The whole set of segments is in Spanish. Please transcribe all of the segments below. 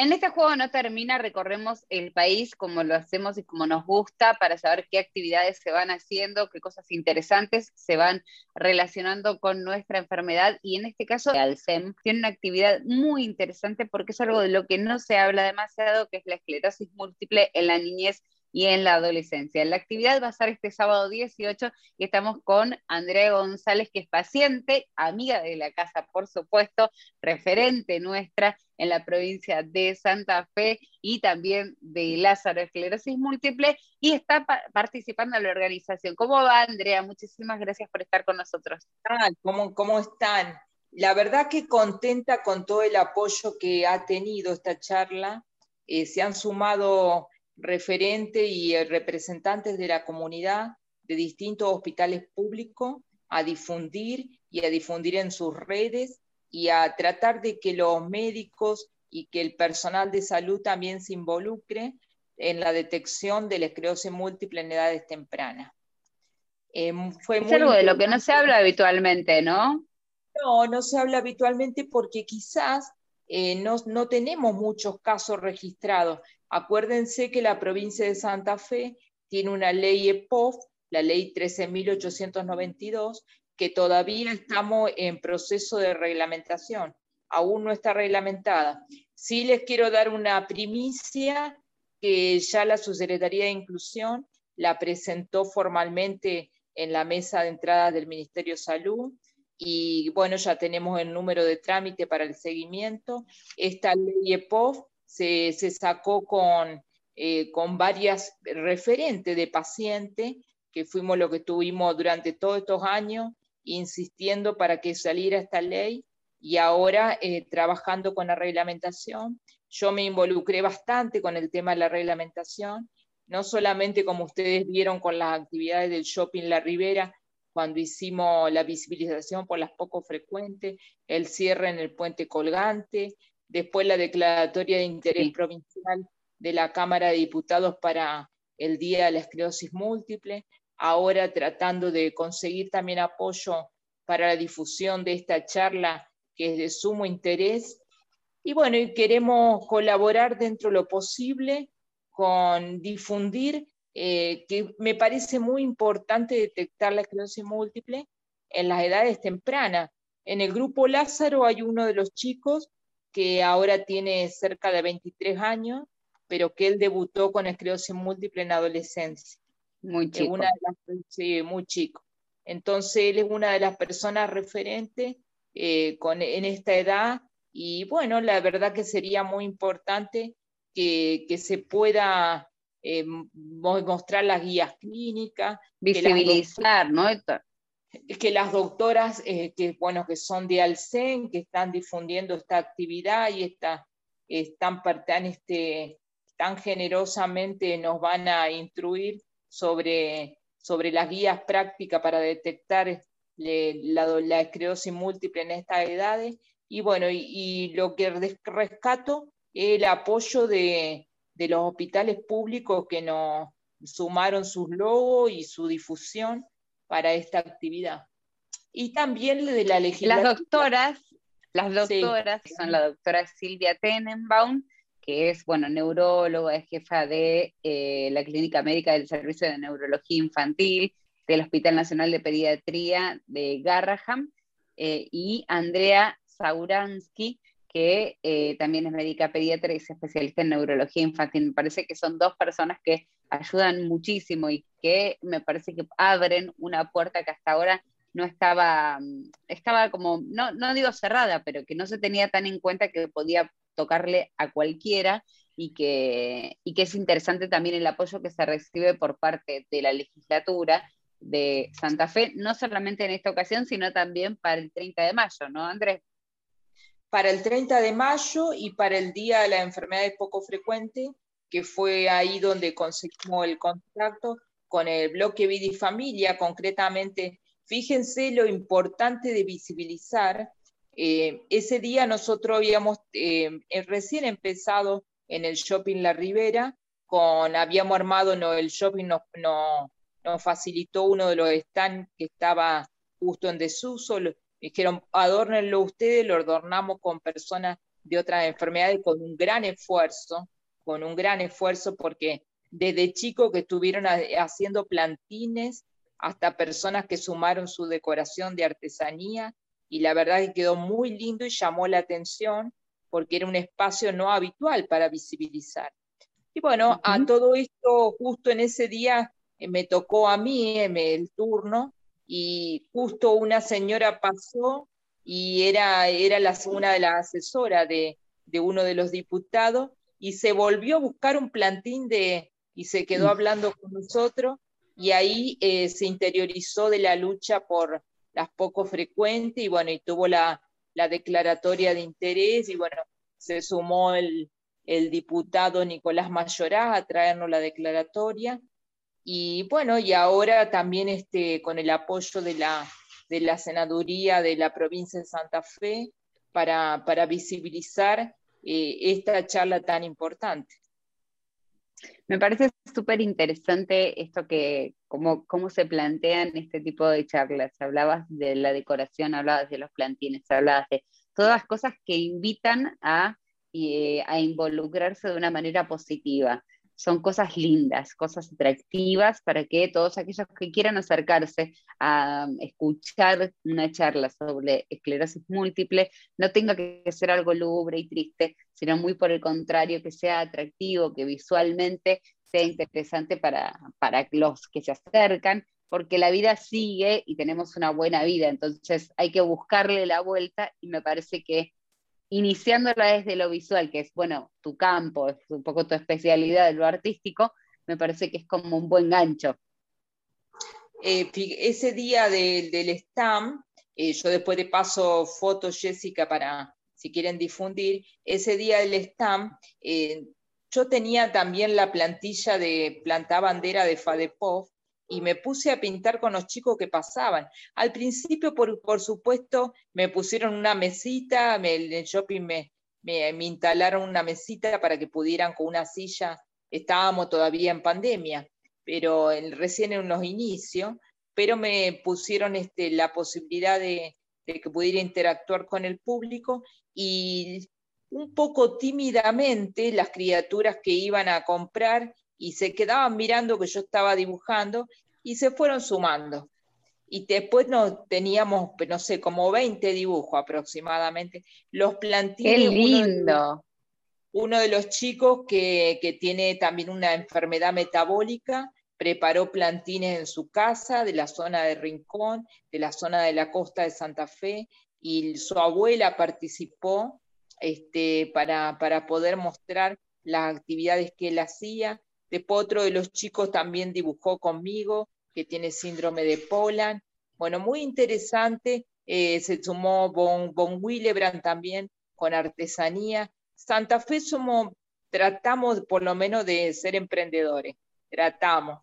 En este juego no termina, recorremos el país como lo hacemos y como nos gusta para saber qué actividades se van haciendo, qué cosas interesantes se van relacionando con nuestra enfermedad. Y en este caso Alzheimer tiene una actividad muy interesante porque es algo de lo que no se habla demasiado, que es la esclerosis múltiple en la niñez y en la adolescencia. La actividad va a ser este sábado 18 y estamos con Andrea González, que es paciente, amiga de la casa, por supuesto, referente nuestra en la provincia de Santa Fe y también de Lázaro Esclerosis Múltiple y está participando en la organización. ¿Cómo va, Andrea? Muchísimas gracias por estar con nosotros. ¿Cómo, cómo están? La verdad que contenta con todo el apoyo que ha tenido esta charla. Eh, se han sumado referente y representantes de la comunidad de distintos hospitales públicos a difundir y a difundir en sus redes y a tratar de que los médicos y que el personal de salud también se involucre en la detección de la esclerosis múltiple en edades tempranas. Eh, fue es algo de lo que no se habla habitualmente, ¿no? No, no se habla habitualmente porque quizás eh, no, no, tenemos muchos casos registrados. Acuérdense que la provincia de Santa Fe tiene una ley EPOF, la ley 13.892, que todavía estamos en proceso de reglamentación. Aún no está reglamentada. Sí les quiero dar una primicia que ya la Subsecretaría de Inclusión la presentó formalmente en la mesa de entrada del Ministerio de Salud y bueno, ya tenemos el número de trámite para el seguimiento. Esta ley EPOF se, sacó con, eh, con varias referentes de pacientes, que fuimos lo que tuvimos durante todos estos años, insistiendo para que saliera esta ley y ahora eh, trabajando con la reglamentación. Yo me involucré bastante con el tema de la reglamentación, no solamente como ustedes vieron con las actividades del Shopping La Ribera, cuando hicimos la visibilización por las poco frecuentes, el cierre en el puente colgante, después la declaratoria de interés provincial de la Cámara de Diputados para el Día de la Esclerosis Múltiple, ahora tratando de conseguir también apoyo para la difusión de esta charla que es de sumo interés. Y bueno, y queremos colaborar dentro de lo posible con difundir, eh, que me parece muy importante detectar la esclerosis múltiple en las edades tempranas. En el grupo Lázaro hay uno de los chicos que ahora tiene cerca de 23 años, pero que él debutó con esclerosis múltiple en adolescencia. Muy chico. sí, muy chico. Entonces él es una de las personas referentes eh, con, en esta edad y bueno, la verdad que sería muy importante que, que se pueda eh, mostrar las guías clínicas. Visibilizar, ¿no? Que las doctoras eh, que, bueno, que son de Alcen, que están difundiendo esta actividad y están, tan, este, tan generosamente nos van a instruir sobre, sobre las guías prácticas para detectar la, la, esclerosis múltiple en estas edades. Y bueno, y, lo que rescato es el apoyo de, de los hospitales públicos que nos sumaron sus logos y su difusión para esta actividad. Y también de la legislación. Las doctoras, las doctoras son la doctora Silvia Tenenbaum, que es, bueno, neuróloga, es jefa de eh, la Clínica Médica del Servicio de Neurología Infantil del Hospital Nacional de Pediatría de Garraham, eh, y Andrea Sauransky, que eh, también es médica pediatra y es especialista en neurología infantil. Me parece que son dos personas que ayudan muchísimo y que me parece que abren una puerta que hasta ahora no estaba, mm, estaba como, no, no digo cerrada, pero que no se tenía tan en cuenta que podía tocarle a cualquiera y que, y que es interesante también el apoyo que se recibe por parte de la legislatura de Santa Fe, no solamente en esta ocasión, sino también para el 30 de mayo, ¿no, Andrés? Para el 30 de mayo y para el Día de la Enfermedad Poco Frecuente, que fue ahí donde conseguimos el contacto con el bloque Vida y Familia, concretamente. Fíjense lo importante de visibilizar. Eh, ese día nosotros habíamos eh, recién empezado en el Shopping La Ribera, con, habíamos armado, no, el shopping nos, nos facilitó uno de los stands que estaba justo en desuso, dijeron, adórnenlo ustedes, lo adornamos con personas de otras enfermedades con un gran esfuerzo, con un gran esfuerzo porque desde chicos que estuvieron haciendo plantines hasta personas que sumaron su decoración de artesanía y la verdad que quedó muy lindo y llamó la atención porque era un espacio no habitual para visibilizar. Y bueno, a todo esto, justo en ese día eh, me tocó a mí eh, el turno y justo una señora pasó y era, era la, una de las asesoras de, de uno de los diputados y se volvió a buscar un plantín de, y se quedó mm. hablando con nosotros y ahí eh, se interiorizó de la lucha por las poco frecuentes y bueno, y tuvo la, la declaratoria de interés y bueno, se sumó el, el diputado Nicolás Mayorá a traernos la declaratoria y bueno, y ahora también este, con el apoyo de la, de la senaduría de la provincia de Santa Fe para, para visibilizar eh, esta charla tan importante. Me parece súper interesante esto que, cómo, cómo se plantean este tipo de charlas. Hablabas de la decoración, hablabas de los plantines, hablabas de todas las cosas que invitan a, eh, a involucrarse de una manera positiva son cosas lindas, cosas atractivas para que todos aquellos que quieran acercarse a escuchar una charla sobre esclerosis múltiple no tenga que ser algo lúgubre y triste, sino muy por el contrario, que sea atractivo, que visualmente sea interesante para, para los que se acercan, porque la vida sigue y tenemos una buena vida, entonces hay que buscarle la vuelta y me parece que iniciándola desde lo visual, que es, bueno, tu campo, es un poco tu especialidad, lo artístico, me parece que es como un buen gancho. Eh, ese día del STAM, eh, yo después de paso fotos, Jessica, para si quieren difundir, ese día del STAM, eh, yo tenía también la plantilla de planta bandera de FADEPOF, y me puse a pintar con los chicos que pasaban. Al principio, por, por supuesto, me pusieron una mesita, me, en el shopping me, me, instalaron una mesita para que pudieran con una silla, estábamos todavía en pandemia, pero recién en los inicios, pero me pusieron este, la posibilidad de, de que pudiera interactuar con el público y un poco tímidamente las criaturas que iban a comprar y se quedaban mirando que yo estaba dibujando y se fueron sumando. Y después no, teníamos, no sé, como 20 dibujos aproximadamente. Los plantines. ¡Qué lindo! Uno de, los chicos que, que tiene también una enfermedad metabólica, preparó plantines en su casa, de la zona de Rincón, de la zona de la costa de Santa Fe, y su abuela participó este, para, para poder mostrar las actividades que él hacía. Después otro de los chicos también dibujó conmigo, que tiene síndrome de Poland. Bueno, muy interesante. Eh, se sumó Von, Von Willebrand también con artesanía. Santa Fe somos, tratamos por lo menos de ser emprendedores, tratamos.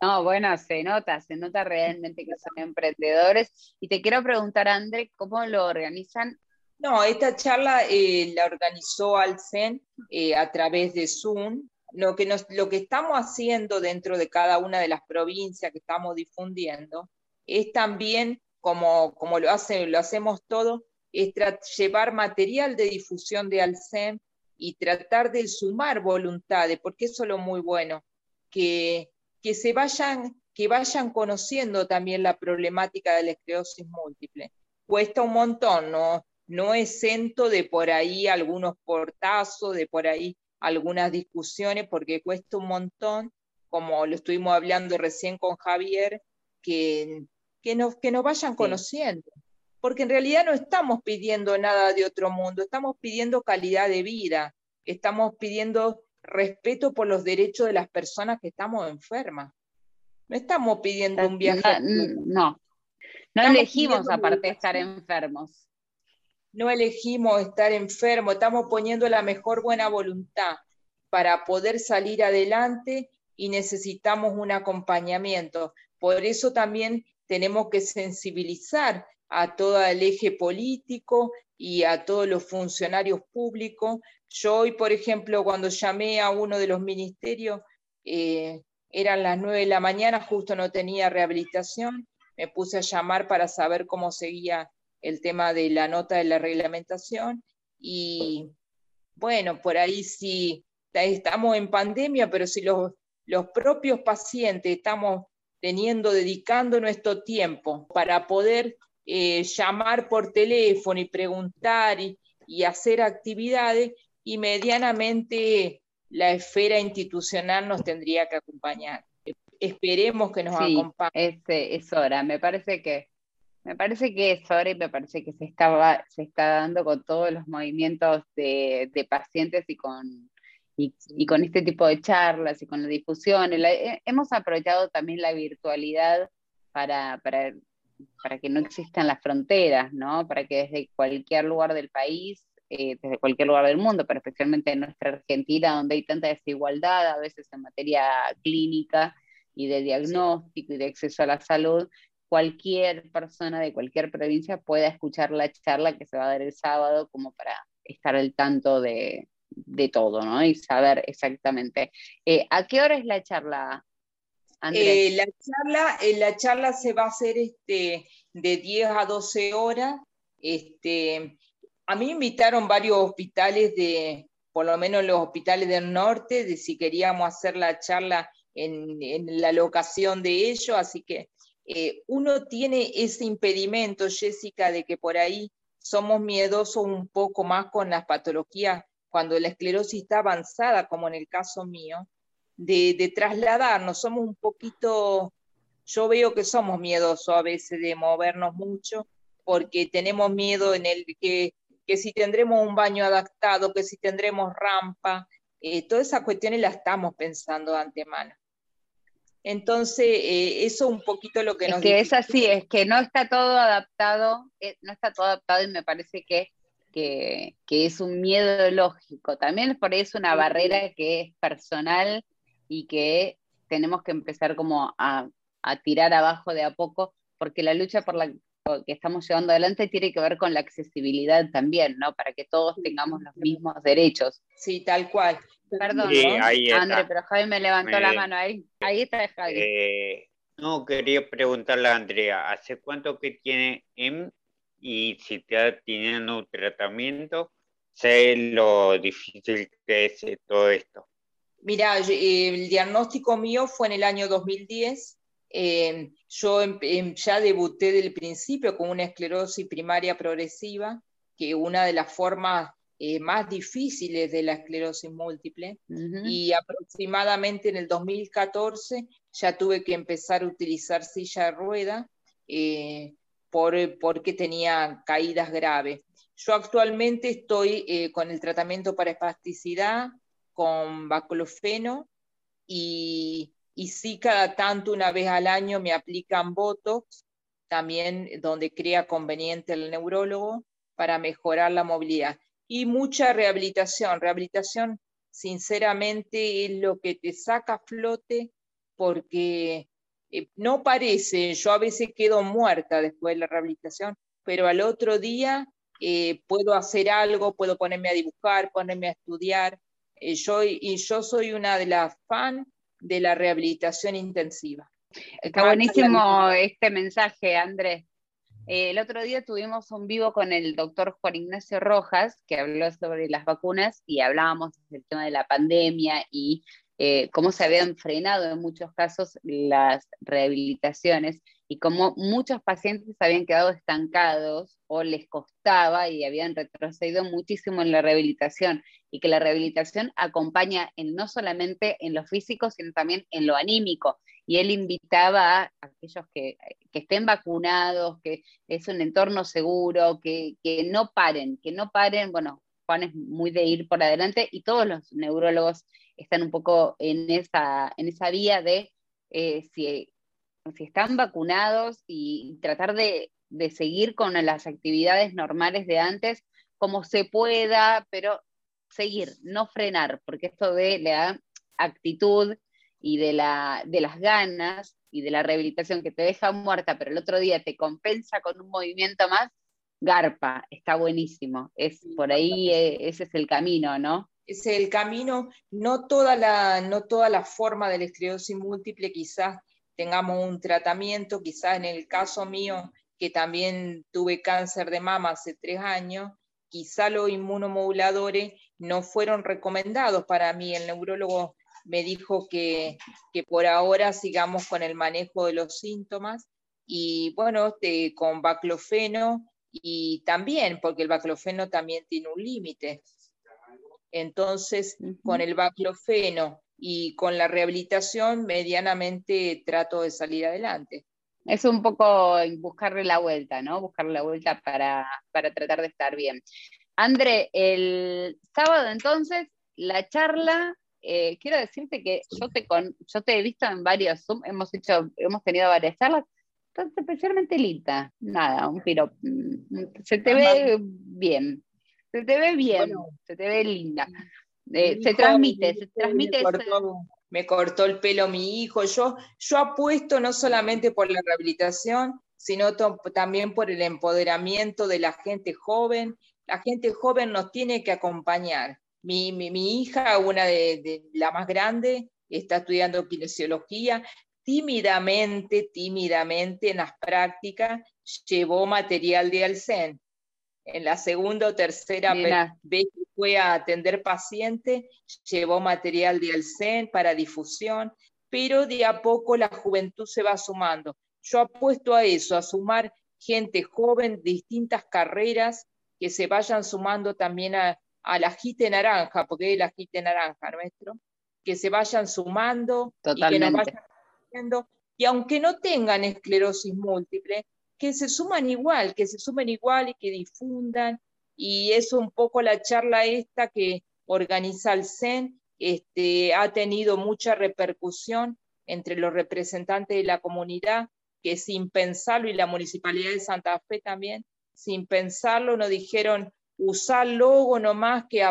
No, bueno, se nota, se nota realmente que son emprendedores. Y te quiero preguntar, André, ¿cómo lo organizan? No, esta charla eh, la organizó Alcen eh, a través de Zoom lo que, lo que estamos haciendo dentro de cada una de las provincias que estamos difundiendo es también, como, como lo, hace, lo hacemos todo, es llevar material de difusión de Alcem y tratar de sumar voluntades, porque eso es lo muy bueno, que, que se vayan, que vayan conociendo también la problemática de la esclerosis múltiple. Cuesta un montón, ¿no? No exento de por ahí algunos portazos, de por ahí algunas discusiones porque cuesta un montón, como lo estuvimos hablando recién con Javier, que, que, nos, que nos vayan conociendo. Porque en realidad no estamos pidiendo nada de otro mundo, estamos pidiendo calidad de vida, estamos pidiendo respeto por los derechos de las personas que estamos enfermas. No estamos pidiendo un viaje. No, no, elegimos aparte estar enfermos no elegimos estar enfermos, estamos poniendo la mejor buena voluntad para poder salir adelante y necesitamos un acompañamiento. Por eso también tenemos que sensibilizar a todo el eje político y a todos los funcionarios públicos. Yo hoy, por ejemplo, cuando llamé a uno de los ministerios, eh, eran las nueve de la mañana, justo no tenía rehabilitación, me puse a llamar para saber cómo seguía el tema de la nota de la reglamentación y bueno, por ahí sí estamos en pandemia, pero si los, los propios pacientes estamos teniendo, dedicando nuestro tiempo para poder eh, llamar por teléfono y preguntar y, hacer actividades, y medianamente la esfera institucional nos tendría que acompañar. Esperemos que nos acompañe. Este, es hora, me parece que me parece que es hora y me parece que se está, se está dando con todos los movimientos de, pacientes y con, y, con este tipo de charlas y con la difusión. Eh, hemos aprovechado también la virtualidad para, para, para, que no existan las fronteras, ¿no? Para que desde cualquier lugar del país, eh, desde cualquier lugar del mundo, pero especialmente en nuestra Argentina, donde hay tanta desigualdad, a veces en materia clínica y de diagnóstico y de acceso a la salud, cualquier persona de cualquier provincia pueda escuchar la charla que se va a dar el sábado como para estar al tanto de, todo, ¿no? Y saber exactamente. Eh, ¿A qué hora es la charla, eh, la, charla eh, la charla se va a hacer este, de 10 a 12 horas. Este, a mí me invitaron varios hospitales de, por lo menos los hospitales del norte, de si queríamos hacer la charla en, en la locación de ellos, así que eh, uno tiene ese impedimento, Jessica, de que por ahí somos miedosos un poco más con las patologías cuando la esclerosis está avanzada, como en el caso mío, de, de trasladarnos. Somos un poquito, yo veo que somos miedosos a veces de movernos mucho porque tenemos miedo en el que, que si tendremos un baño adaptado, que si tendremos rampa, eh, todas esas cuestiones las estamos pensando de antemano. Entonces, eh, eso un poquito lo que es nos... Que es así, es que no está todo adaptado, eh, no está todo adaptado y me parece que, que, es un miedo lógico. También por ahí es una barrera que es personal y que tenemos que empezar como a, a tirar abajo de a poco, porque la lucha por la que estamos llevando adelante tiene que ver con la accesibilidad también, ¿no? Para que todos tengamos los mismos derechos. Sí, tal cual. Perdón, André, pero Javi me levantó la mano ahí. Ahí está Javi. Eh, no, quería preguntarle a Andrea, ¿hace cuánto que tiene M y si está teniendo un tratamiento? Sé lo difícil que es todo esto. Mira, eh, el diagnóstico mío fue en el año 2010. Eh, yo em, em, ya debuté del principio con una esclerosis primaria progresiva, que una de las formas eh, más difíciles de la esclerosis múltiple. Y aproximadamente en el 2014 ya tuve que empezar a utilizar silla de rueda eh, por, porque tenía caídas graves. Yo actualmente estoy eh, con el tratamiento para espasticidad, con baclofeno y, y sí cada tanto una vez al año me aplican Botox, también donde crea conveniente el neurólogo para mejorar la movilidad y mucha rehabilitación. Rehabilitación, sinceramente, es lo que te saca a flote porque eh, no parece, yo a veces quedo muerta después de la rehabilitación, pero al otro día eh, puedo hacer algo, puedo ponerme a dibujar, ponerme a estudiar. Eh, yo, y yo soy una de las fans de la rehabilitación intensiva. Está buenísimo este mensaje, Andrés. Eh, el otro día tuvimos un vivo con el doctor Juan Ignacio Rojas, que habló sobre las vacunas y hablábamos del tema de la pandemia y eh, cómo se habían frenado en muchos casos las rehabilitaciones y cómo muchos pacientes habían quedado estancados o les costaba y habían retrocedido muchísimo en la rehabilitación. Y que la rehabilitación acompaña en, no solamente en lo físico, sino también en lo anímico y él invitaba a aquellos que, estén vacunados, que es un entorno seguro, que, no paren, que no paren, bueno, Juan es muy de ir por adelante y todos los neurólogos están un poco en esa, en esa vía de eh, si, están vacunados y tratar de, de seguir con las actividades normales de antes como se pueda, pero seguir, no frenar, porque esto de la actitud y de, la, de las ganas y de la rehabilitación que te deja muerta, pero el otro día te compensa con un movimiento más, garpa, está buenísimo. Es por ahí, eh, ese es el camino, ¿no? Es el camino, no toda la, no toda la forma de la esclerosis múltiple, quizás tengamos un tratamiento, quizás en el caso mío, que también tuve cáncer de mama hace tres años, quizá los inmunomoduladores no fueron recomendados para mí. El neurólogo me dijo que, por ahora sigamos con el manejo de los síntomas y bueno, este, con baclofeno y también, porque el baclofeno también tiene un límite. Entonces, con el baclofeno y con la rehabilitación, medianamente trato de salir adelante. Es un poco buscarle la vuelta, ¿no? Buscarle la vuelta para, para tratar de estar bien. André, el sábado entonces, la charla, eh, quiero decirte que yo te, con, yo te he visto en varios Zoom, hemos, hecho, hemos tenido varias charlas, especialmente linda, nada, un piro, mm, se te ve bien, se te ve bien, se te ve linda. Eh, se transmite, se transmite. Me cortó, el pelo mi hijo. Yo, yo apuesto no solamente por la rehabilitación, sino también por el empoderamiento de la gente joven la gente joven nos tiene que acompañar. Mi, hija, una de, la más grande, está estudiando kinesiología. Tímidamente, tímidamente en las prácticas llevó material de Alcen. En la segunda o tercera vez que fue a atender pacientes, llevó material de Alcen para difusión, pero de a poco la juventud se va sumando. Yo apuesto a eso, a sumar gente joven, distintas carreras, que se vayan sumando también a, la jite naranja, porque es la jite naranja nuestro, que se vayan sumando y que nos vayan y aunque no tengan esclerosis múltiple, que se suman igual, que se sumen igual y que difundan, y es un poco la charla esta que organiza el CEN, este, ha tenido mucha repercusión entre los representantes de la comunidad, que sin pensarlo, y la Municipalidad de Santa Fe también, sin pensarlo, nos dijeron usar logo nomás que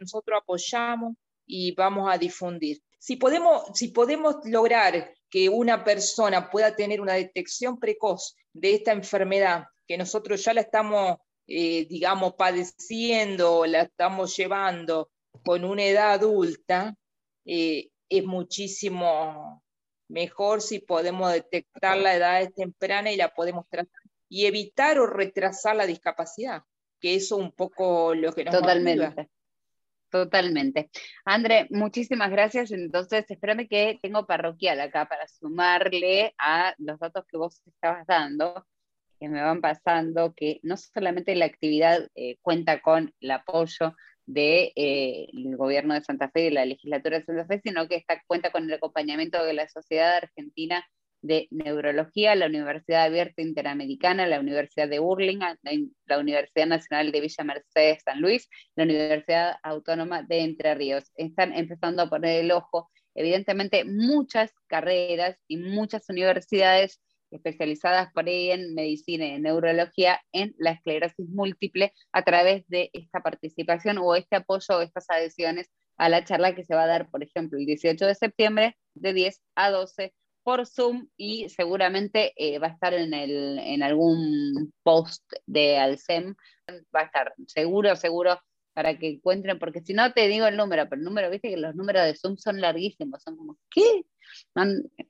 nosotros apoyamos y vamos a difundir. Si podemos, si podemos lograr que una persona pueda tener una detección precoz de esta enfermedad, que nosotros ya la estamos, eh, digamos, padeciendo, la estamos llevando con una edad adulta, eh, es muchísimo mejor si podemos detectar la edad temprana y la podemos tratar y evitar o retrasar la discapacidad, que eso un poco lo que nos Totalmente. Totalmente. André, muchísimas gracias. Entonces, espérame que tengo parroquial acá para sumarle a los datos que vos estabas dando, que me van pasando, que no solamente la actividad eh, cuenta con el apoyo del de, eh, gobierno de Santa Fe y de la legislatura de Santa Fe, sino que está, cuenta con el acompañamiento de la sociedad argentina de Neurología, la Universidad Abierta Interamericana, la Universidad de Burlingame, la Universidad Nacional de Villa Mercedes San Luis, la Universidad Autónoma de Entre Ríos. Están empezando a poner el ojo, evidentemente, muchas carreras y muchas universidades especializadas por ahí en medicina y en neurología en la esclerosis múltiple a través de esta participación o este apoyo o estas adhesiones a la charla que se va a dar, por ejemplo, el 18 de septiembre de 10 a 12 por Zoom y seguramente eh, va a estar en, el, en algún post de Alcem, va a estar seguro, seguro para que encuentren, porque si no te digo el número, pero el número, viste que los números de Zoom son larguísimos, son como, ¿qué?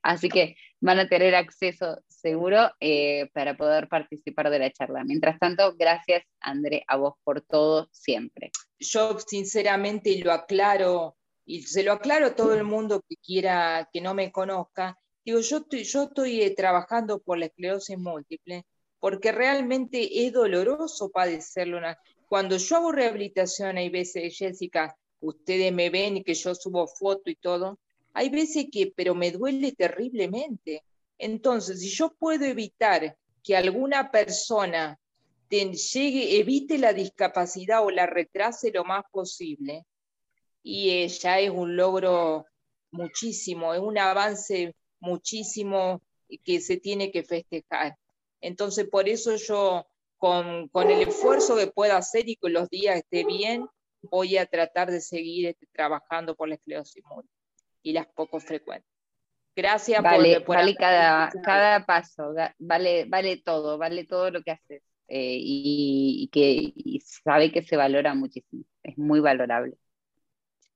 así que van a tener acceso seguro eh, para poder participar de la charla. Mientras tanto, gracias André a vos por todo siempre. Yo sinceramente lo aclaro y se lo aclaro a todo el mundo que quiera, que no me conozca, Digo, yo estoy, yo estoy eh, trabajando por la esclerosis múltiple porque realmente es doloroso padecerlo. Cuando yo hago rehabilitación, hay veces, Jessica, ustedes me ven y que yo subo foto y todo, hay veces que, pero me duele terriblemente. Entonces, si yo puedo evitar que alguna persona llegue, evite la discapacidad o la retrase lo más posible, y eh, ya es un logro muchísimo, es un avance muchísimo que se tiene que festejar. Entonces, por eso yo, con, con el esfuerzo que pueda hacer y que los días esté bien, voy a tratar de seguir este, trabajando por la esclerosis múltiple y las poco frecuentes. Gracias vale, por, vale cada, cada paso, vale, vale todo, vale todo lo que haces eh, y, que sabe que se valora muchísimo, es muy valorable.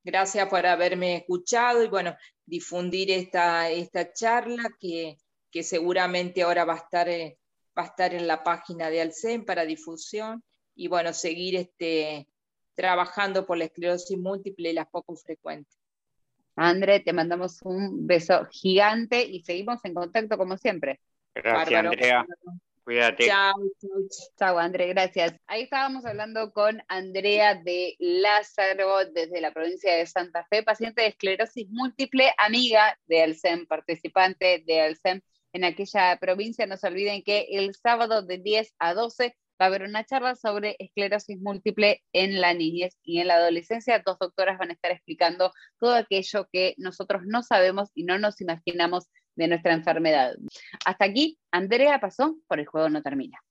Gracias por haberme escuchado y bueno, difundir esta, esta charla que, seguramente ahora va a, estar, eh, va a estar en la página de Alcem para difusión y bueno, seguir este, trabajando por la esclerosis múltiple y las poco frecuentes. André, te mandamos un beso gigante y seguimos en contacto como siempre. Gracias, Andrea. Cuídate. Chao, chao. André, gracias. Ahí estábamos hablando con Andrea de Lázaro desde la provincia de Santa Fe, paciente de esclerosis múltiple, amiga de Alcem, participante de Alcem en aquella provincia. No se olviden que el sábado de 10 a 12 va a haber una charla sobre esclerosis múltiple en la niñez y en la adolescencia. Dos doctoras van a estar explicando todo aquello que nosotros no sabemos y no nos imaginamos de nuestra enfermedad. Hasta aquí, Andrea pasó por el juego no termina.